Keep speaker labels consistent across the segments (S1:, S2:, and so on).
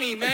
S1: money, man.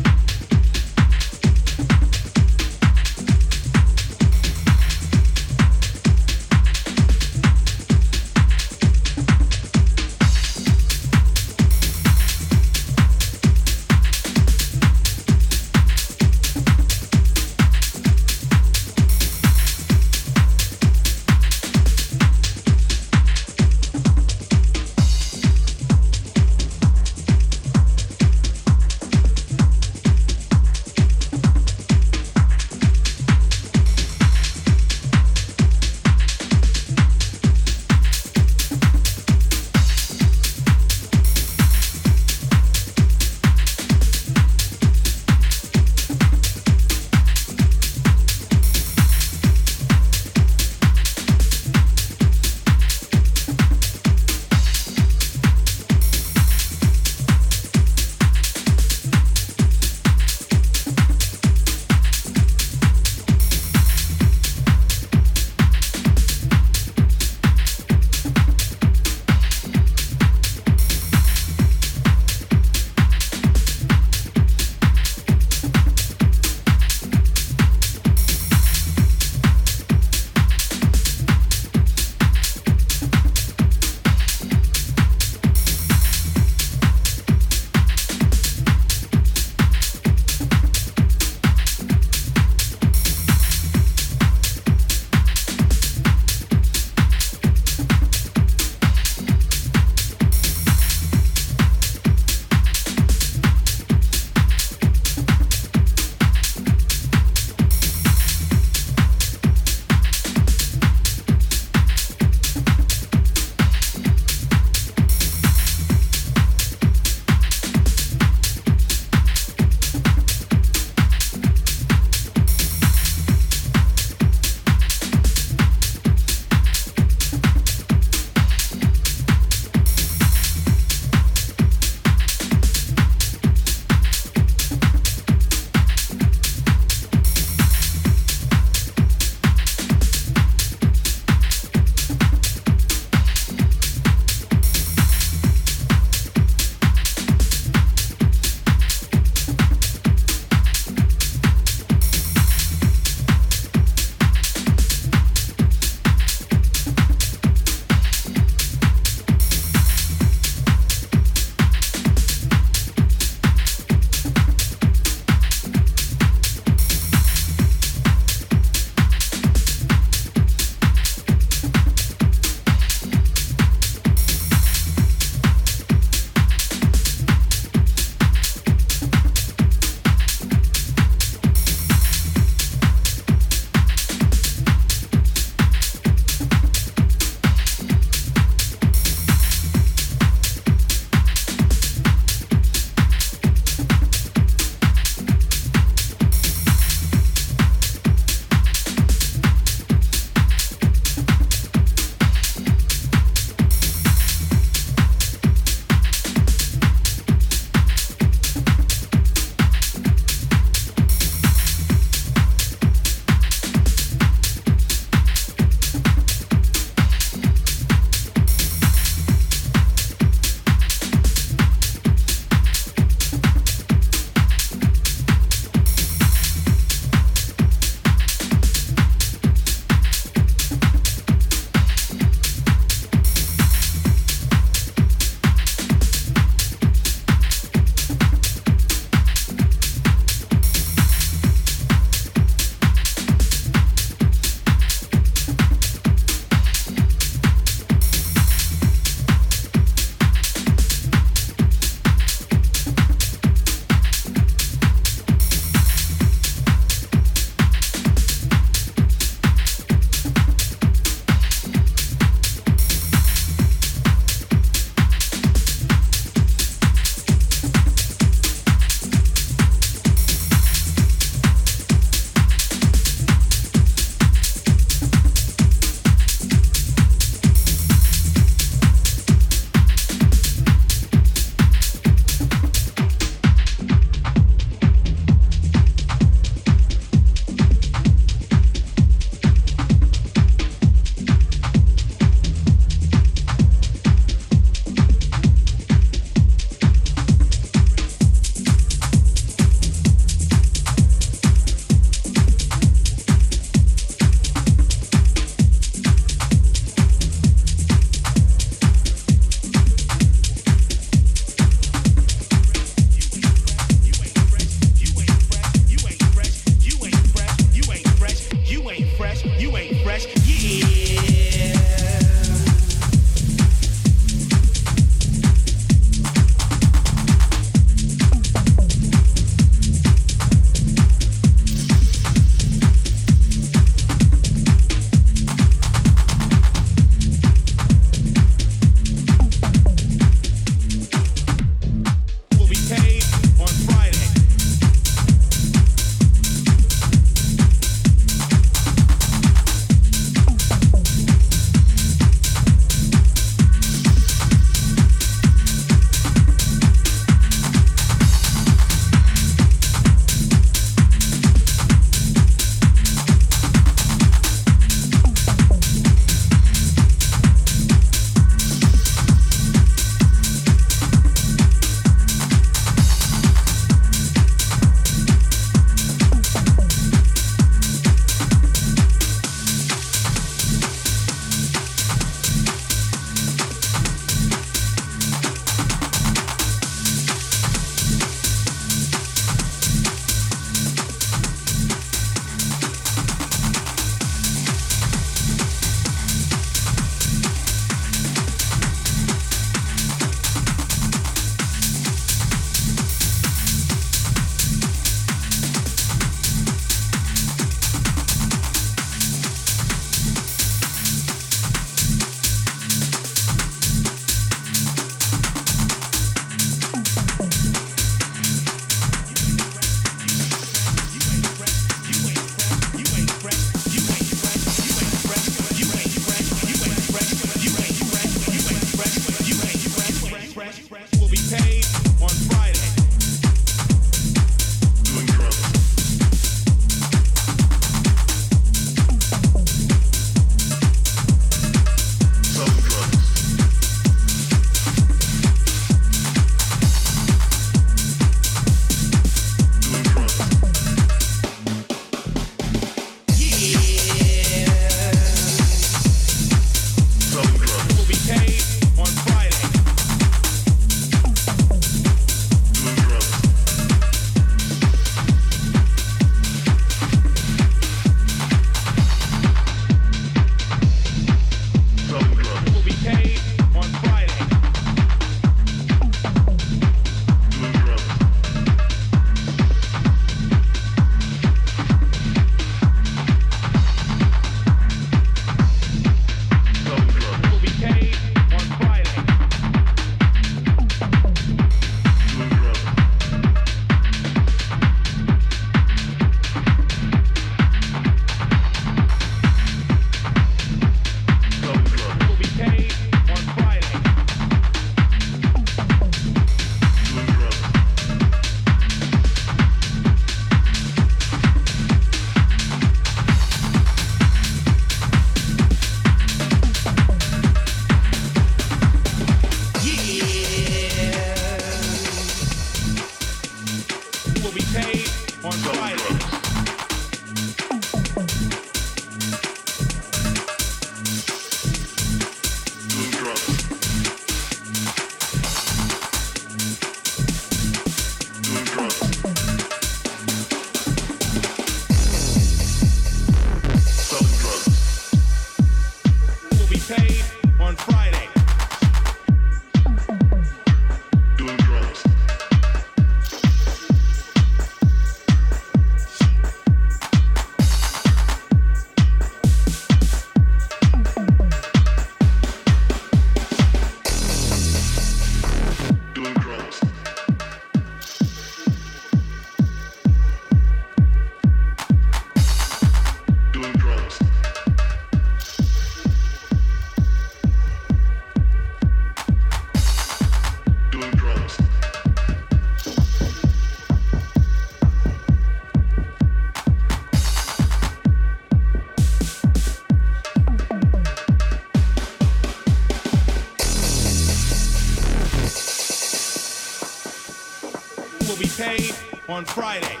S2: On Friday.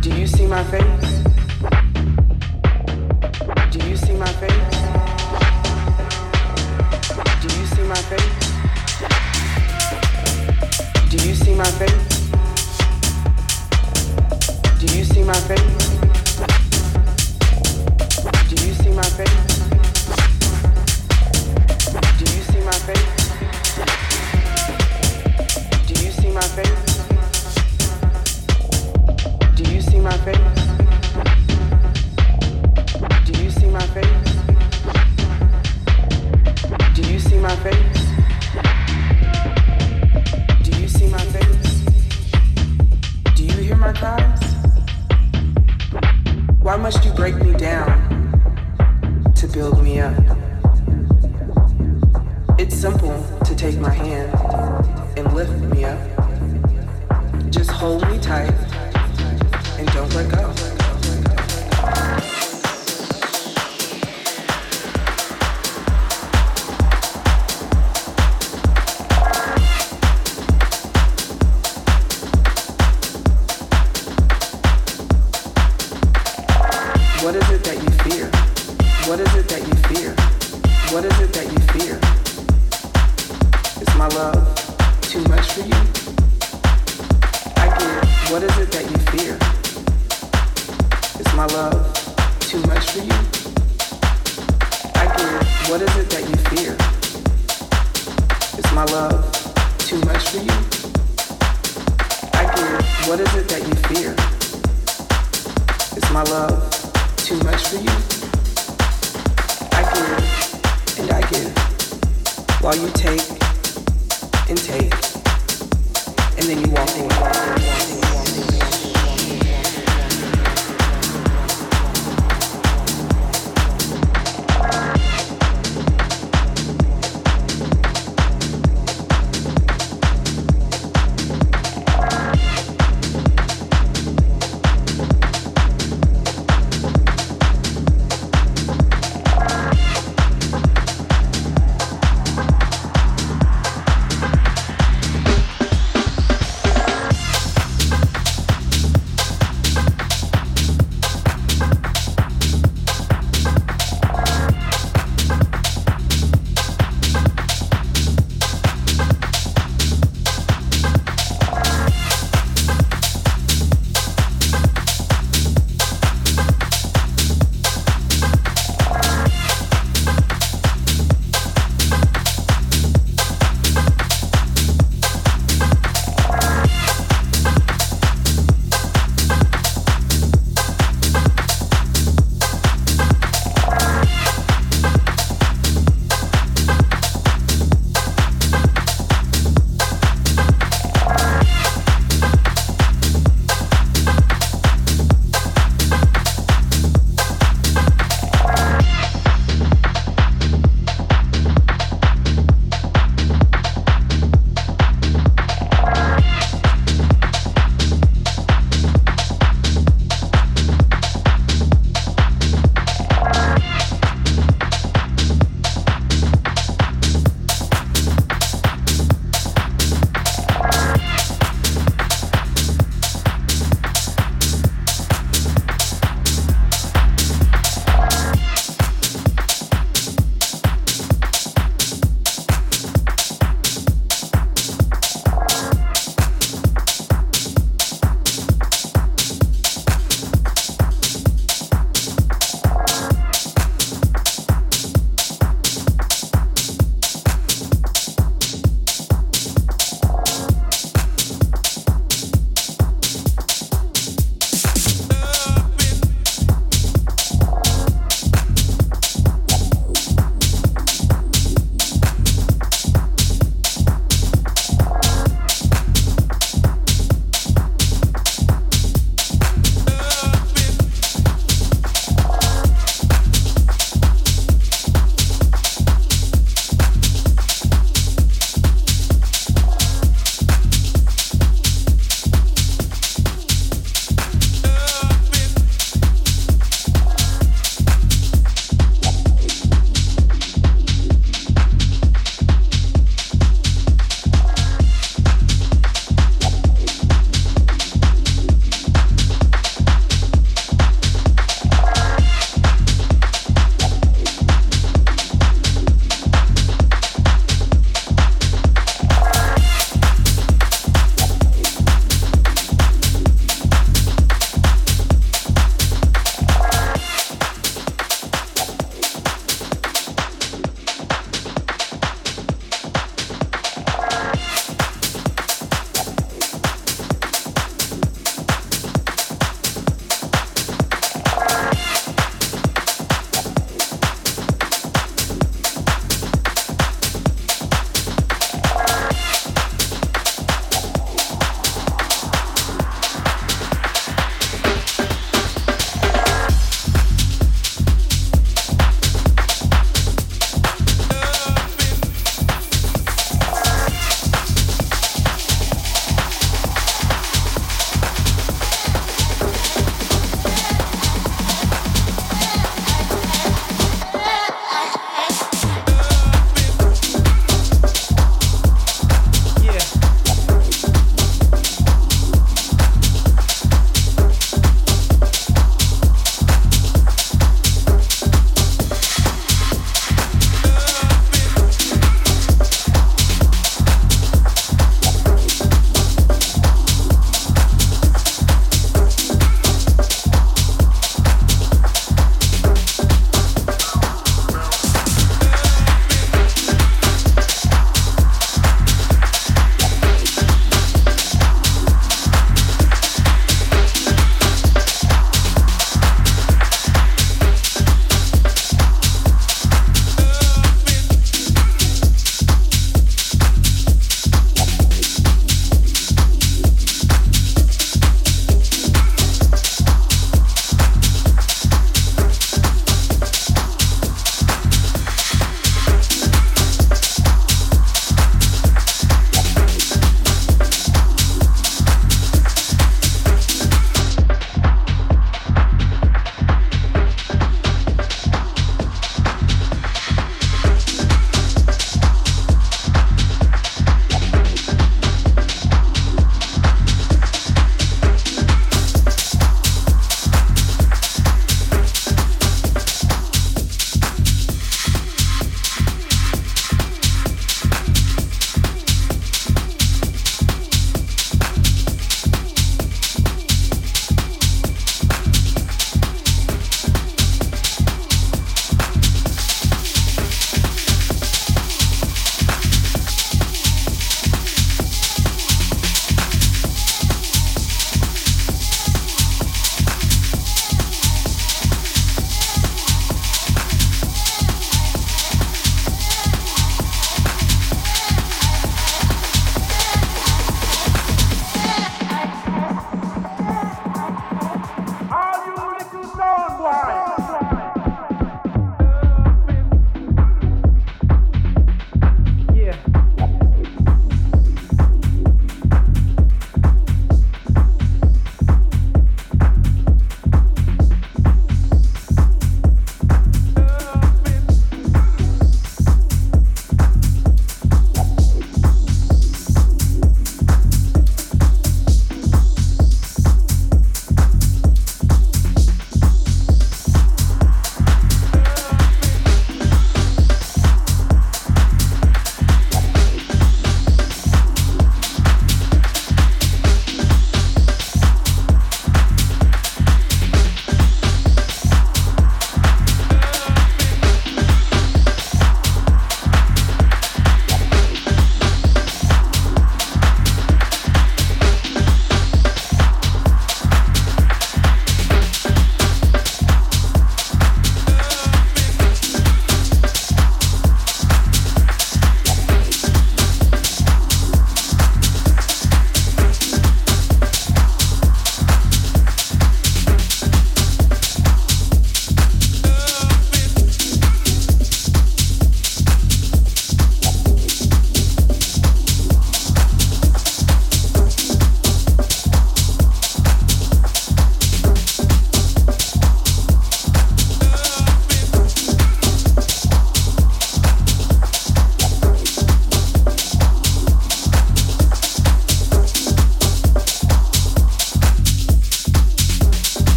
S3: Do you see my face? Do you see my face? Do you see my face? Do you see my face? Do you see my face? Do you see my face?